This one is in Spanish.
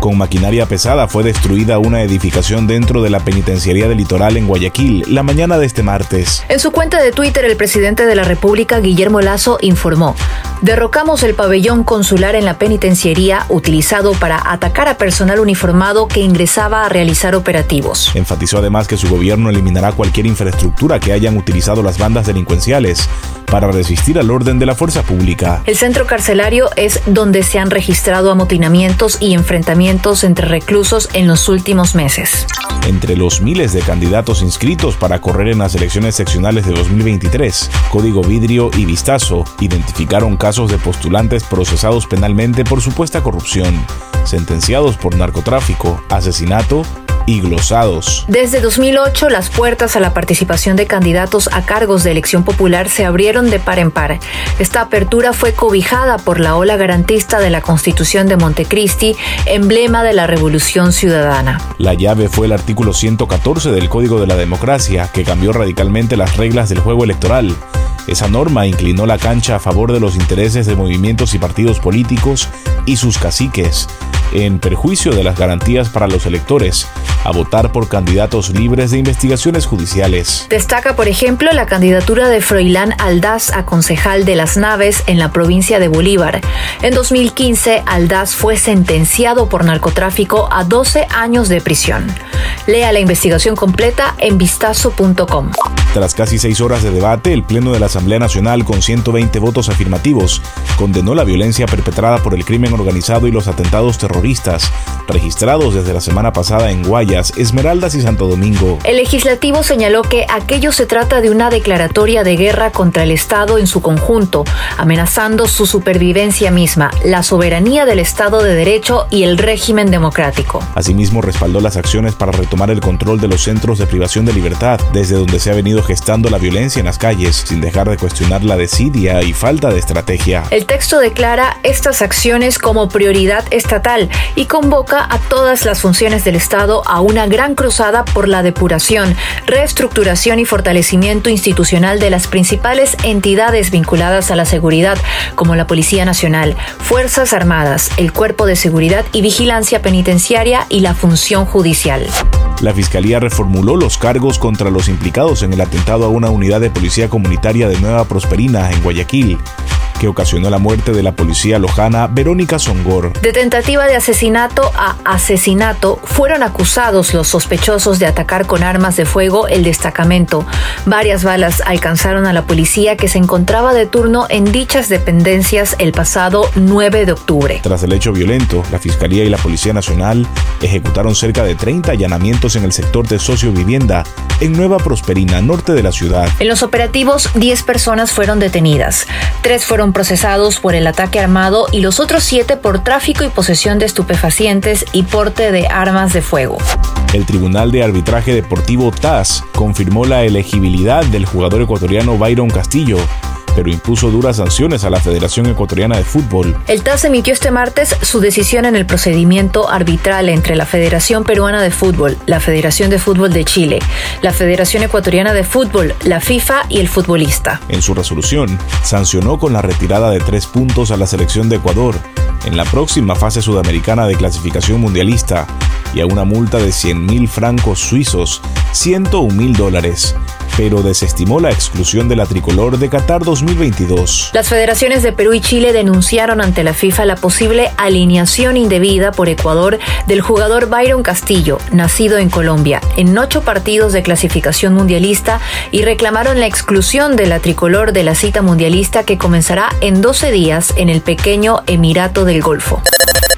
Con maquinaria pesada fue destruida una edificación dentro de la penitenciaría del litoral en Guayaquil la mañana de este martes. En su cuenta de Twitter, el presidente de la República, Guillermo Lazo, informó: Derrocamos el pabellón consular en la penitenciaría utilizado para atacar a personal uniformado que ingresaba a realizar operativos. Enfatizó además que su gobierno eliminará cualquier infraestructura que hayan utilizado las bandas delincuenciales para resistir al orden de la fuerza pública. El centro carcelario es donde se han registrado amotinamientos y enfrentamientos entre reclusos en los últimos meses. Entre los miles de candidatos inscritos para correr en las elecciones seccionales de 2023, Código Vidrio y Vistazo identificaron casos de postulantes procesados penalmente por supuesta corrupción, sentenciados por narcotráfico, asesinato y glosados. Desde 2008, las puertas a la participación de candidatos a cargos de elección popular se abrieron de par en par. Esta apertura fue cobijada por la ola garantista de la Constitución de Montecristi, emblema de la Revolución Ciudadana. La llave fue el artículo 114 del Código de la Democracia, que cambió radicalmente las reglas del juego electoral. Esa norma inclinó la cancha a favor de los intereses de movimientos y partidos políticos y sus caciques, en perjuicio de las garantías para los electores, a votar por candidatos libres de investigaciones judiciales. Destaca, por ejemplo, la candidatura de Froilán Aldaz a concejal de las naves en la provincia de Bolívar. En 2015, Aldaz fue sentenciado por narcotráfico a 12 años de prisión. Lea la investigación completa en vistazo.com. Tras casi seis horas de debate, el Pleno de la Asamblea Nacional, con 120 votos afirmativos, condenó la violencia perpetrada por el crimen organizado y los atentados terroristas registrados desde la semana pasada en Guayas, Esmeraldas y Santo Domingo. El legislativo señaló que aquello se trata de una declaratoria de guerra contra el Estado en su conjunto, amenazando su supervivencia misma, la soberanía del Estado de Derecho y el régimen democrático. Asimismo, respaldó las acciones para retomar el control de los centros de privación de libertad, desde donde se ha venido gestando la violencia en las calles, sin dejar de cuestionar la desidia y falta de estrategia. El texto declara estas acciones como prioridad estatal y convoca a todas las funciones del Estado a una gran cruzada por la depuración, reestructuración y fortalecimiento institucional de las principales entidades vinculadas a la seguridad, como la Policía Nacional, Fuerzas Armadas, el Cuerpo de Seguridad y Vigilancia Penitenciaria y la Función Judicial. La Fiscalía reformuló los cargos contra los implicados en el atentado a una unidad de policía comunitaria de Nueva Prosperina en Guayaquil que ocasionó la muerte de la policía lojana Verónica Songor. De tentativa de asesinato a asesinato fueron acusados los sospechosos de atacar con armas de fuego el destacamento. Varias balas alcanzaron a la policía que se encontraba de turno en dichas dependencias el pasado 9 de octubre. Tras el hecho violento, la Fiscalía y la Policía Nacional ejecutaron cerca de 30 allanamientos en el sector de sociovivienda en Nueva Prosperina, norte de la ciudad. En los operativos, 10 personas fueron detenidas. Tres fueron procesados por el ataque armado y los otros siete por tráfico y posesión de estupefacientes y porte de armas de fuego. El Tribunal de Arbitraje Deportivo TAS confirmó la elegibilidad del jugador ecuatoriano Byron Castillo pero impuso duras sanciones a la Federación Ecuatoriana de Fútbol. El TAS emitió este martes su decisión en el procedimiento arbitral entre la Federación Peruana de Fútbol, la Federación de Fútbol de Chile, la Federación Ecuatoriana de Fútbol, la FIFA y el futbolista. En su resolución, sancionó con la retirada de tres puntos a la selección de Ecuador en la próxima fase sudamericana de clasificación mundialista y a una multa de 100 mil francos suizos, 101 mil dólares pero desestimó la exclusión de la tricolor de Qatar 2022. Las federaciones de Perú y Chile denunciaron ante la FIFA la posible alineación indebida por Ecuador del jugador Byron Castillo, nacido en Colombia, en ocho partidos de clasificación mundialista y reclamaron la exclusión de la tricolor de la cita mundialista que comenzará en 12 días en el pequeño Emirato del Golfo.